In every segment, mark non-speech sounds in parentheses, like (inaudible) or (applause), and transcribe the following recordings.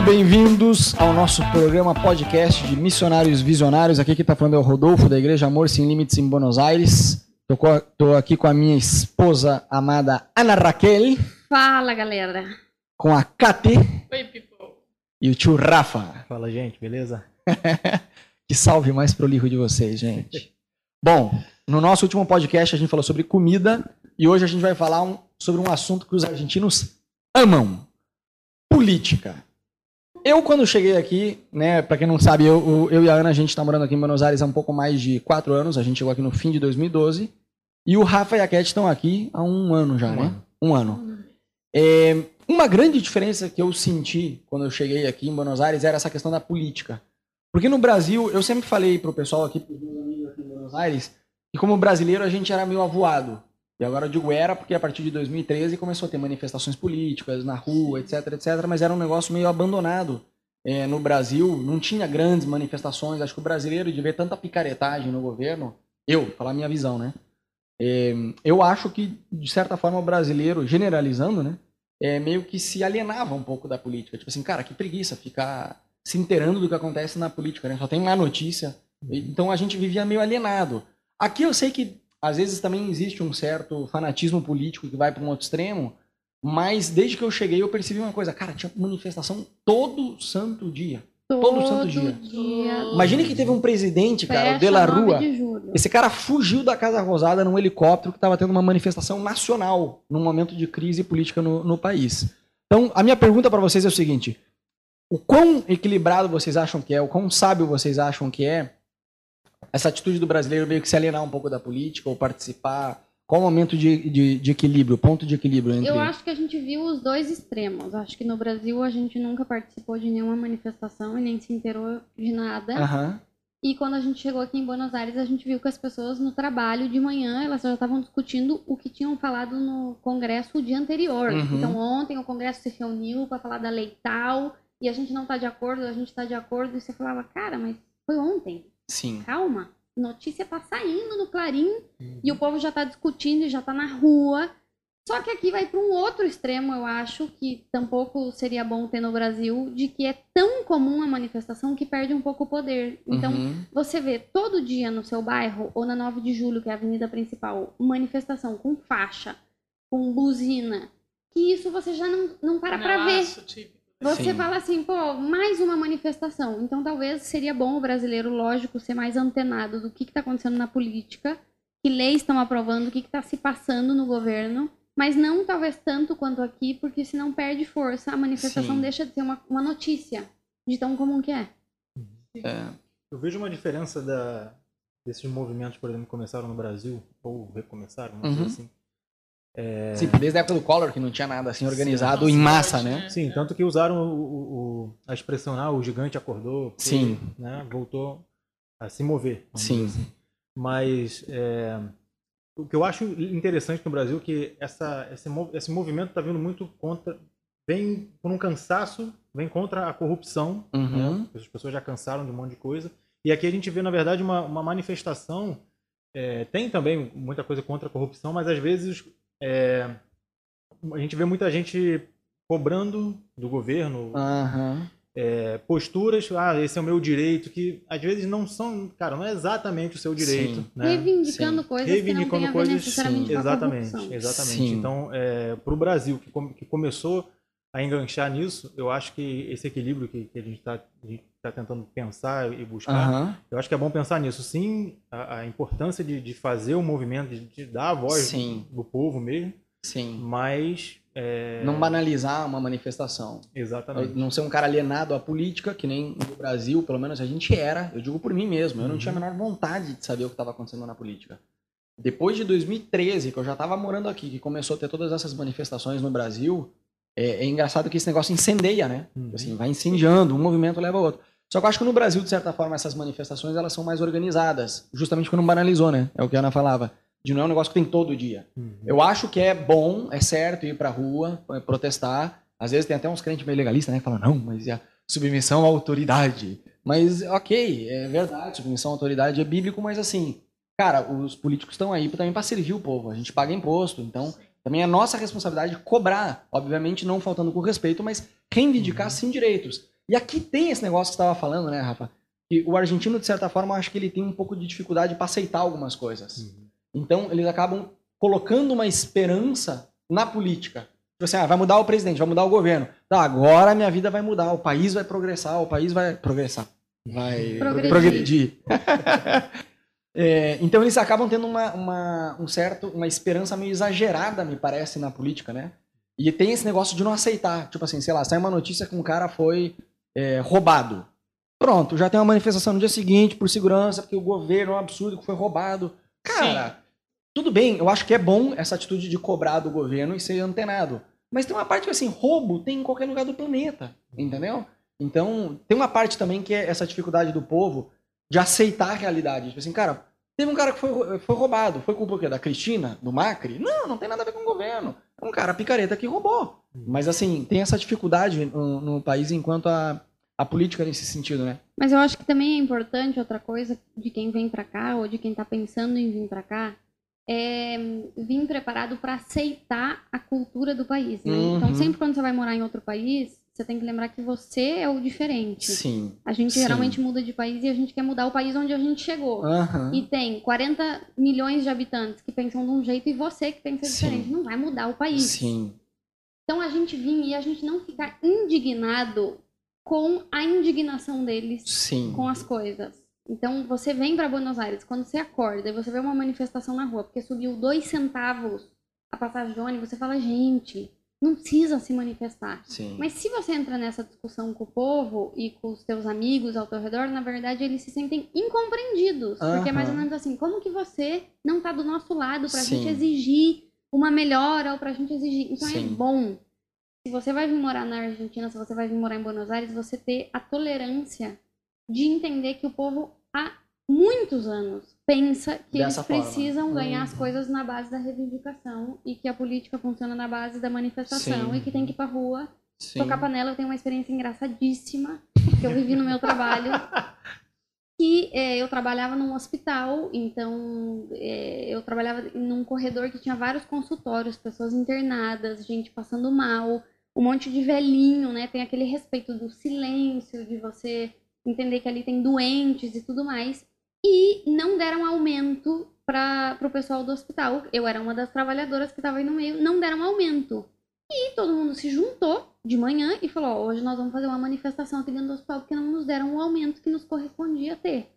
muito bem-vindos ao nosso programa podcast de Missionários Visionários. Aqui que está falando é o Rodolfo, da Igreja Amor Sem Limites em Buenos Aires. Estou aqui com a minha esposa amada Ana Raquel. Fala, galera. Com a Kate. Oi, people. E o tio Rafa. Fala, gente, beleza? (laughs) que salve mais prolijo de vocês, gente. Bom, no nosso último podcast a gente falou sobre comida e hoje a gente vai falar um, sobre um assunto que os argentinos amam: política. Eu, quando cheguei aqui, né, para quem não sabe, eu, eu, e a Ana, a gente está morando aqui em Buenos Aires há um pouco mais de quatro anos. A gente chegou aqui no fim de 2012. E o Rafa e a Cat estão aqui há um ano já, um né? Ano. Um ano. É, uma grande diferença que eu senti quando eu cheguei aqui em Buenos Aires era essa questão da política. Porque no Brasil, eu sempre falei pro pessoal aqui, pros meus amigos aqui em Buenos Aires, que como brasileiro a gente era meio avoado. E agora eu digo era porque a partir de 2013 começou a ter manifestações políticas na rua, etc, etc, mas era um negócio meio abandonado. É, no Brasil não tinha grandes manifestações. Acho que o brasileiro, de ver tanta picaretagem no governo, eu, falar minha visão, né? É, eu acho que, de certa forma, o brasileiro, generalizando, né? É, meio que se alienava um pouco da política. Tipo assim, cara, que preguiça ficar se inteirando do que acontece na política, né? Só tem má notícia. Então a gente vivia meio alienado. Aqui eu sei que às vezes também existe um certo fanatismo político que vai para um outro extremo, mas desde que eu cheguei eu percebi uma coisa, cara, tinha manifestação todo santo dia. Todo, todo santo dia. dia. Imagine que teve um presidente, cara, o De La Rua. Esse cara fugiu da Casa Rosada num helicóptero que estava tendo uma manifestação nacional num momento de crise política no, no país. Então, a minha pergunta para vocês é o seguinte: o quão equilibrado vocês acham que é, o quão sábio vocês acham que é essa atitude do brasileiro meio que se alienar um pouco da política ou participar? Qual o momento de, de, de equilíbrio, ponto de equilíbrio entre... Eu acho que a gente viu os dois extremos. Acho que no Brasil a gente nunca participou de nenhuma manifestação e nem se inteirou de nada. Uhum. E quando a gente chegou aqui em Buenos Aires, a gente viu que as pessoas no trabalho de manhã, elas já estavam discutindo o que tinham falado no congresso o dia anterior. Uhum. Então ontem o congresso se reuniu para falar da lei tal, e a gente não tá de acordo, a gente tá de acordo, e você falava, cara, mas foi ontem. Sim. Calma. Notícia tá saindo no Clarim uhum. e o povo já tá discutindo e já tá na rua. Só que aqui vai para um outro extremo, eu acho, que tampouco seria bom ter no Brasil, de que é tão comum a manifestação que perde um pouco o poder. Então, uhum. você vê todo dia no seu bairro, ou na 9 de julho, que é a avenida principal, manifestação com faixa, com buzina, que isso você já não, não para para ver. Tipo você Sim. fala assim, pô, mais uma manifestação. Então talvez seria bom o brasileiro, lógico, ser mais antenado do que está acontecendo na política, que leis estão aprovando, o que está se passando no governo, mas não talvez tanto quanto aqui, porque senão perde força, a manifestação Sim. deixa de ser uma, uma notícia de tão comum que é. é. Eu vejo uma diferença da, desses movimentos, por exemplo, que começaram no Brasil, ou recomeçaram, vamos uhum. assim, é... Sim, desde a época do Collor, que não tinha nada assim organizado Sim, em massa, né? Sim, tanto que usaram o, o, a expressão, ah, o gigante acordou, porque, Sim. Né, voltou a se mover. Sim. Assim. Mas é, o que eu acho interessante no Brasil é que essa, esse, esse movimento está vindo muito contra, vem por um cansaço, vem contra a corrupção, uhum. né? as pessoas já cansaram de um monte de coisa. E aqui a gente vê, na verdade, uma, uma manifestação é, tem também muita coisa contra a corrupção, mas às vezes é, a gente vê muita gente cobrando do governo uhum. é, posturas, ah, esse é o meu direito, que às vezes não são, cara, não é exatamente o seu direito. Né? Reivindicando sim. coisas Reivindicando que não coisas, necessariamente sim, exatamente, exatamente. Sim. Então, é, para o Brasil, que, que, começou a enganchar nisso, eu acho que esse equilíbrio que, que a gente está está tentando pensar e buscar. Uhum. Eu acho que é bom pensar nisso. Sim, a, a importância de, de, fazer o movimento, de, de dar a voz Sim. do povo mesmo. Sim. Mas. É... Não banalizar uma manifestação. Exatamente. Não ser um cara alienado à política, que nem no Brasil, pelo menos a gente era. Eu digo por mim mesmo. Eu não uhum. tinha a menor vontade de saber o que estava acontecendo na política. Depois de 2013, que eu já estava morando aqui, que começou a ter todas essas manifestações no Brasil, é, é engraçado que esse negócio incendeia, né? Uhum. Assim, vai incendiando, um movimento leva ao outro. Só que eu acho que no Brasil, de certa forma, essas manifestações elas são mais organizadas. Justamente quando não banalizou, né? É o que a Ana falava. De não é um negócio que tem todo dia. Uhum. Eu acho que é bom, é certo ir pra rua, é, protestar. Às vezes tem até uns crentes meio legalistas, né? Que falam, não, mas é a submissão à autoridade. Mas, ok, é verdade, submissão à autoridade é bíblico, mas assim, cara, os políticos estão aí também para servir o povo. A gente paga imposto, então também é nossa responsabilidade cobrar, obviamente não faltando com respeito, mas reivindicar uhum. sim direitos. E aqui tem esse negócio que você estava falando, né, Rafa? Que o argentino, de certa forma, eu acho que ele tem um pouco de dificuldade para aceitar algumas coisas. Uhum. Então, eles acabam colocando uma esperança na política. Tipo assim, ah, vai mudar o presidente, vai mudar o governo. Tá, agora a minha vida vai mudar, o país vai progressar, o país vai progressar. Vai Progredir. progredir. (laughs) É, então eles acabam tendo uma, uma, um certo, uma esperança meio exagerada, me parece, na política, né? E tem esse negócio de não aceitar. Tipo assim, sei lá, sai uma notícia que um cara foi é, roubado. Pronto, já tem uma manifestação no dia seguinte por segurança, porque o governo é um absurdo que foi roubado. Cara, tudo bem, eu acho que é bom essa atitude de cobrar do governo e ser antenado. Mas tem uma parte que, assim, roubo tem em qualquer lugar do planeta, entendeu? Então, tem uma parte também que é essa dificuldade do povo de aceitar a realidade. Tipo assim, cara, teve um cara que foi, foi roubado. Foi culpa o quê? Da Cristina? Do Macri? Não, não tem nada a ver com o governo. É um cara picareta que roubou. Mas, assim, tem essa dificuldade no, no país enquanto a, a política nesse sentido, né? Mas eu acho que também é importante outra coisa de quem vem pra cá ou de quem tá pensando em vir pra cá é vir preparado para aceitar a cultura do país, né? Uhum. Então sempre quando você vai morar em outro país, você tem que lembrar que você é o diferente. Sim. A gente Sim. geralmente muda de país e a gente quer mudar o país onde a gente chegou. Aham. E tem 40 milhões de habitantes que pensam de um jeito e você que pensa Sim. diferente. Não vai mudar o país. Sim. Então a gente vir e a gente não ficar indignado com a indignação deles Sim. com as coisas. Então você vem para Buenos Aires, quando você acorda e você vê uma manifestação na rua porque subiu dois centavos a passagem de ônibus, você fala, gente, não precisa se manifestar. Sim. Mas se você entra nessa discussão com o povo e com os teus amigos ao teu redor, na verdade eles se sentem incompreendidos. Porque é mais ou menos assim, como que você não tá do nosso lado pra Sim. gente exigir uma melhora ou pra gente exigir. Então é Sim. bom. Se você vai vir morar na Argentina, se você vai vir morar em Buenos Aires, você ter a tolerância de entender que o povo há muitos anos pensa que Dessa eles forma. precisam ganhar as Uhum. coisas na base da reivindicação e que a política funciona na base da manifestação Sim. e que tem que ir pra rua Sim. tocar panela. Eu tenho uma experiência engraçadíssima que eu vivi no meu trabalho. (laughs) Que é, eu trabalhava num hospital, então é, eu trabalhava num corredor que tinha vários consultórios, pessoas internadas, gente passando mal, um monte de velhinho, né? Tem aquele respeito do silêncio, de você entender que ali tem doentes e tudo mais. E não deram aumento para o pessoal do hospital. Eu era uma das trabalhadoras que estava aí no meio, não deram aumento. E todo mundo se juntou de manhã e falou: ó, hoje nós vamos fazer uma manifestação aqui dentro do hospital porque não nos deram o aumento que nos correspondia ter.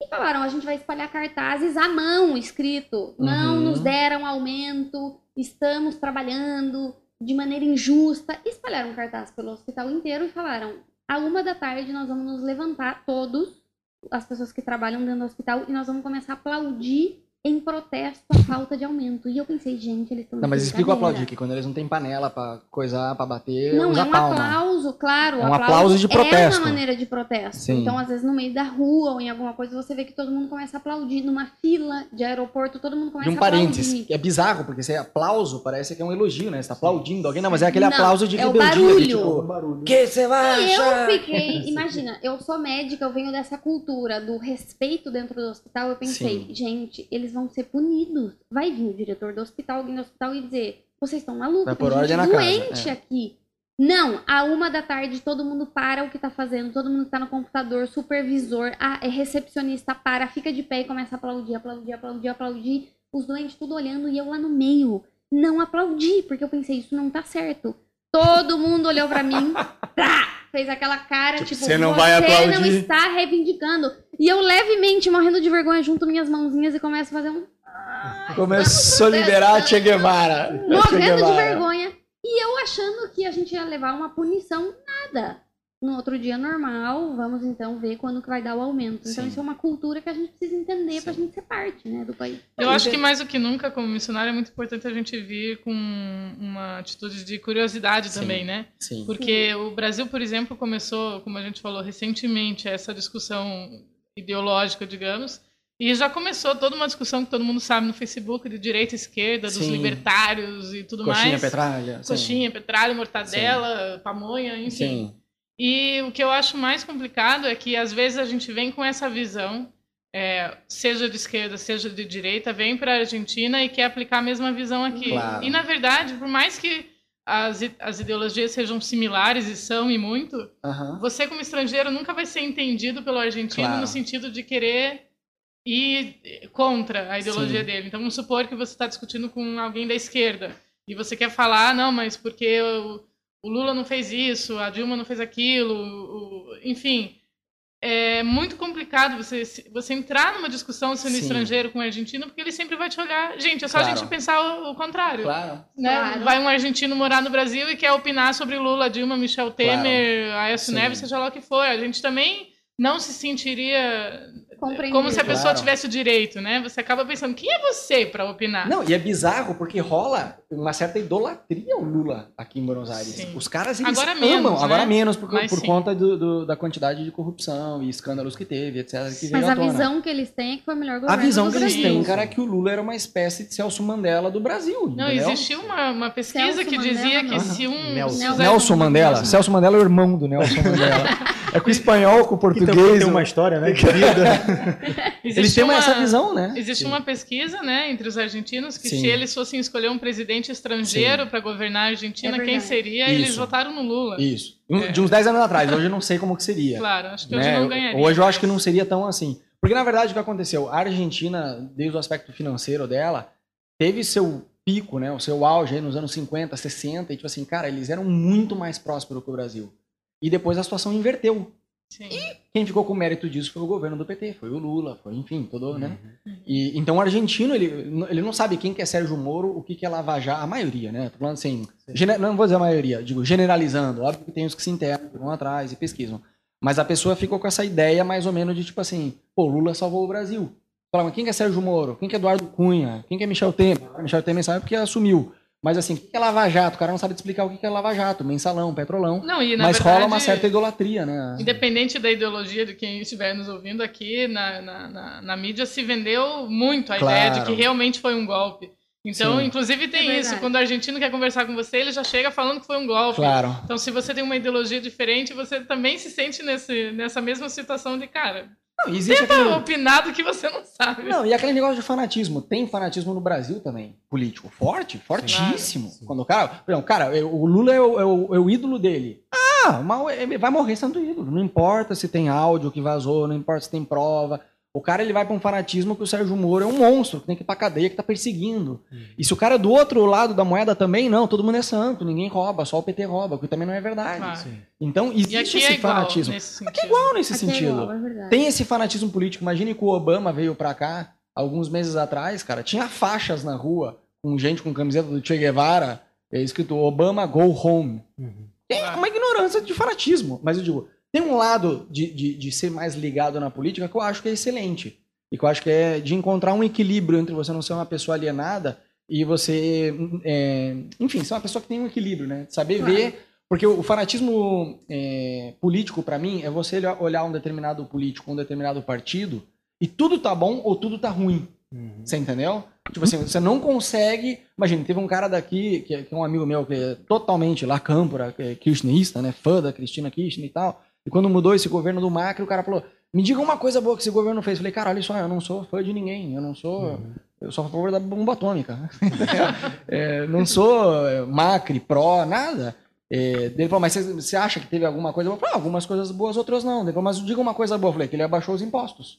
E falaram: a gente vai espalhar cartazes à mão escrito: não Uhum. nos deram aumento, estamos trabalhando de maneira injusta. Espalharam cartaz pelo hospital inteiro e falaram: à uma da tarde nós vamos nos levantar todos, as pessoas que trabalham dentro do hospital, e nós vamos começar a aplaudir em protesto à falta de aumento. E eu pensei, gente, eles estão Não, mas explica o aplaudir, que quando eles não têm panela pra coisar, pra bater, Não, usa é um palma. aplauso, claro. É um aplauso de É protesto. uma maneira de protesto. Sim. Então, às vezes, no meio da rua ou em alguma coisa, você vê que todo mundo começa a aplaudir. Numa fila de aeroporto, todo mundo De começa um a parênteses, aplaudir. que é bizarro, porque esse aplauso parece que é um elogio, né? Você tá aplaudindo alguém, não, mas é aquele Não, aplauso de é o rebeldia, de barulho. tipo, barulho. que você vai E eu achar? fiquei, imagina, eu sou médica, eu venho dessa cultura do respeito dentro do hospital. Eu pensei, Sim. gente, eles vão ser punidos. Vai vir o diretor do hospital, alguém do hospital e dizer: vocês estão malucos, Vai tem pôr ordem gente na casa, doente é. aqui. Não, a uma da tarde todo mundo para o que tá fazendo, todo mundo que tá no computador, supervisor, a é recepcionista para, fica de pé e começa a aplaudir, aplaudir, aplaudir, aplaudir. Os doentes tudo olhando e eu lá no meio. Não aplaudi, porque eu pensei, isso não tá certo. Todo mundo olhou pra mim, (laughs) tá, fez aquela cara, Tipo, tipo, você não vai aplaudir." não está reivindicando. E eu levemente, morrendo de vergonha, junto minhas mãozinhas e começo a fazer um... Começou a liberar a Che Guevara. Che morrendo de Guevara. vergonha. E eu achando que a gente ia levar uma punição, nada. No outro dia normal, vamos então ver quando que vai dar o aumento. Então Sim. isso é uma cultura que a gente precisa entender pra Sim. gente ser parte, né, do país. Eu acho que mais do que nunca, como missionário, é muito importante a gente vir com uma atitude de curiosidade Sim. também, né? Sim. Porque o Brasil, por exemplo, começou, como a gente falou recentemente, essa discussão ideológica, digamos, e já começou toda uma discussão que todo mundo sabe no Facebook de direita e esquerda, dos Sim. libertários e tudo Coxinha, mais. petralha. sim. Coxinha, petralha, mortadela, pamonha, enfim. Sim. E o que eu acho mais complicado é que às vezes a gente vem com essa visão, é, seja de esquerda, seja de direita, vem para a Argentina e quer aplicar a mesma visão aqui. Claro. E na verdade, por mais que as, as ideologias sejam similares e são e muito, você como estrangeiro nunca vai ser entendido pelo argentino Claro. no sentido de querer ir contra a ideologia Sim. dele. Então vamos supor que você está discutindo com alguém da esquerda e você quer falar, "Ah, não, mas porque o, o Lula não fez isso, a Dilma não fez aquilo, o- enfim. É muito complicado você, você entrar numa discussão sendo Sim. estrangeiro com um argentino, porque ele sempre vai te olhar. Gente, é só Claro. a gente pensar o, o contrário. Claro. Né? Claro. Vai um argentino morar no Brasil e quer opinar sobre Lula, Dilma, Michel Temer, Aécio Sim. Neves, seja lá o que for. A gente também não se sentiria Compreendido. como se a pessoa Claro. tivesse o direito, né? Você acaba pensando, quem é você para opinar? Não, e é bizarro porque rola uma certa idolatria ao Lula aqui em Buenos Aires. Sim. Os caras eles Agora amam, menos, né? agora menos por, Mas por conta do- do- da quantidade de corrupção e escândalos que teve, etc. Que Mas a visão que eles têm é que foi o melhor A governo visão do que eles têm, cara, é que o Lula era uma espécie de Celso Mandela do Brasil. Não, entendeu? existiu uma, uma pesquisa Celso que dizia Mandela, que não. se um... Nelson. Nelson Mandela. Nelson- Celso Mandela é o irmão do Nelson Mandela. (laughs) é com o espanhol, com o Que também português. tem uma história, né? (laughs) (laughs) Eles têm uma- essa visão, né? Existe Sim. uma pesquisa, né, entre os argentinos que Sim. se eles fossem escolher um presidente estrangeiro para governar a Argentina, É quem seria? Eles Isso. votaram no Lula. Isso. Um- De uns 10 anos atrás. Hoje eu não sei como que seria. Claro, acho que hoje né? não ganharia. Hoje eu acho que não seria tão assim. Porque, na verdade, o que aconteceu? A Argentina, desde o aspecto financeiro dela, teve seu pico, né? O seu auge aí nos anos 50, 60. E, tipo assim, cara, eles eram muito mais prósperos que o Brasil. E depois a situação inverteu. Sim. Quem ficou com o mérito disso foi o governo do PT, foi o Lula, foi, enfim, todo, né? Uhum. E, então o argentino, ele, ele não sabe quem que é Sérgio Moro, o que, que é Lava Jato, a maioria, né? Tô falando assim, gene- não vou dizer a maioria, digo generalizando, óbvio que tem os que se integram, vão atrás e pesquisam. Mas a pessoa ficou com essa ideia mais ou menos de tipo assim, pô, Lula salvou o Brasil. Fala, mas quem que é Sérgio Moro? Quem que é Eduardo Cunha? Quem que é Michel Temer? Michel Temer sabe porque assumiu. Mas assim, o que é Lava Jato? O cara não sabe te explicar o que é Lava Jato, mensalão, petrolão. Não, e na Mas verdade, rola uma certa idolatria, né? Independente da ideologia de quem estiver nos ouvindo aqui, na, na, na, na mídia se vendeu muito a Claro. ideia de que realmente foi um golpe. Então, Sim. inclusive tem É isso. Quando o argentino quer conversar com você, ele já chega falando que foi um golpe. Claro. Então, se você tem uma ideologia diferente, você também se sente nesse, nessa mesma situação de, cara, Não, existe tenta aquele... opinar do que você não sabe. Não, e aquele negócio de fanatismo. Tem fanatismo no Brasil também, político. Forte, fortíssimo. Sim. Quando o cara. por cara, o Lula é o, é o- é o ídolo dele. Ah, mas ele vai morrer sendo ídolo. Não importa se tem áudio que vazou, não importa se tem prova. O cara ele vai pra um fanatismo que o Sérgio Moro é um monstro, que tem que ir pra cadeia, que tá perseguindo. E se o cara é do outro lado da moeda também, não, todo mundo é santo, ninguém rouba, só o PT rouba, o que também não é verdade. Sim. Então existe aqui esse é fanatismo. Aqui é igual nesse Aqui é sentido. igual, é. Tem esse fanatismo político. Imagine que o Obama veio pra cá alguns meses atrás, cara. Tinha faixas na rua com gente com camiseta do Che Guevara, é escrito Obama Go Home. Uhum. É Claro. uma ignorância de fanatismo. Mas eu digo, tem um lado de, de, de ser mais ligado na política que eu acho que é excelente. E que eu acho que é de encontrar um equilíbrio entre você não ser uma pessoa alienada e você, é, enfim, ser uma pessoa que tem um equilíbrio, né? Saber Claro. ver. Porque o, fanatismo é, político, pra mim, é você olhar- olhar um determinado político, um determinado partido, e tudo tá bom ou tudo tá ruim. Uhum. Você entendeu? Tipo assim, você não consegue. Imagina, teve um cara daqui, que é, que é um amigo meu, que é totalmente lá, Câmpora, que é kirchnerista, né? Fã da Cristina Kirchner e tal. E quando mudou esse governo do Macri, o cara falou: Me diga uma coisa boa que esse governo fez. Eu falei, cara, olha só, eu não sou fã de ninguém. Eu não sou. Uhum. Eu sou a favor da bomba atômica. (laughs) É, não sou é, Macri, pró, nada. É, ele falou, mas você, acha que teve alguma coisa boa? Eu falei, ah, algumas coisas boas, outras não. Ele falou, mas diga uma coisa boa. Eu falei, que ele abaixou os impostos.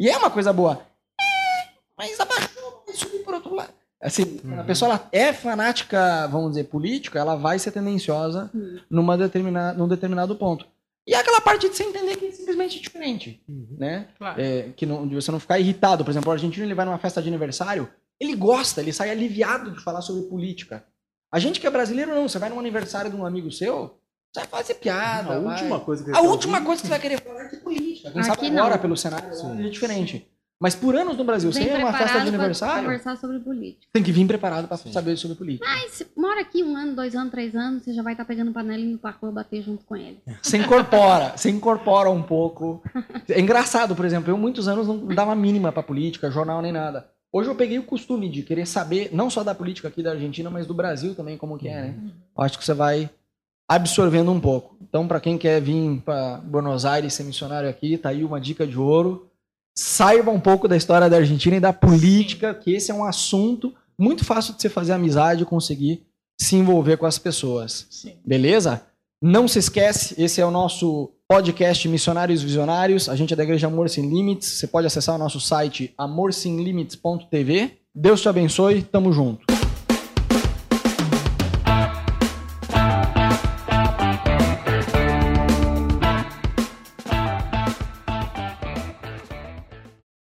E é uma coisa boa. É, mas abaixou, mas subiu por outro lado. Assim, a pessoa ela é fanática, vamos dizer, política, ela vai ser tendenciosa Hum. numa determina, num determinado ponto. E é aquela parte de você entender que é simplesmente diferente, Uhum. né? Claro. É, que não, de você não ficar irritado. Por exemplo, o argentino ele vai numa festa de aniversário, ele gosta, ele sai aliviado de falar sobre política. A gente que é brasileiro, não. Você vai num aniversário de um amigo seu, você vai fazer piada. A vai- última coisa que a última coisa que você vai querer falar é de política. Quem sabe Aqui agora, não. pelo cenário, Sim. é diferente. Mas por anos no Brasil, você Vem ia numa festa de aniversário, conversar sobre política. tem que vir preparado pra Sim. saber sobre política. Mas mora aqui um ano, dois anos, três anos, você já vai estar pegando panela e indo pra rua bater junto com ele. Você incorpora, você incorpora um pouco. É engraçado, por exemplo, eu muitos anos não dava mínima pra política, jornal nem nada. Hoje eu peguei o costume de querer saber, não só da política aqui da Argentina, mas do Brasil também, como que é, né? Eu acho que você vai absorvendo um pouco. Então, pra quem quer vir pra Buenos Aires ser missionário aqui, tá aí uma dica de ouro. Saiba um pouco da história da Argentina e da política, que esse é um assunto muito fácil de você fazer amizade e conseguir se envolver com as pessoas. Sim. Beleza? Não se esquece, esse é o nosso podcast Missionários Visionários. A gente é da Igreja Amor Sem Limites. Você pode acessar o nosso site amorsemlimites.tv. Deus te abençoe. Tamo junto.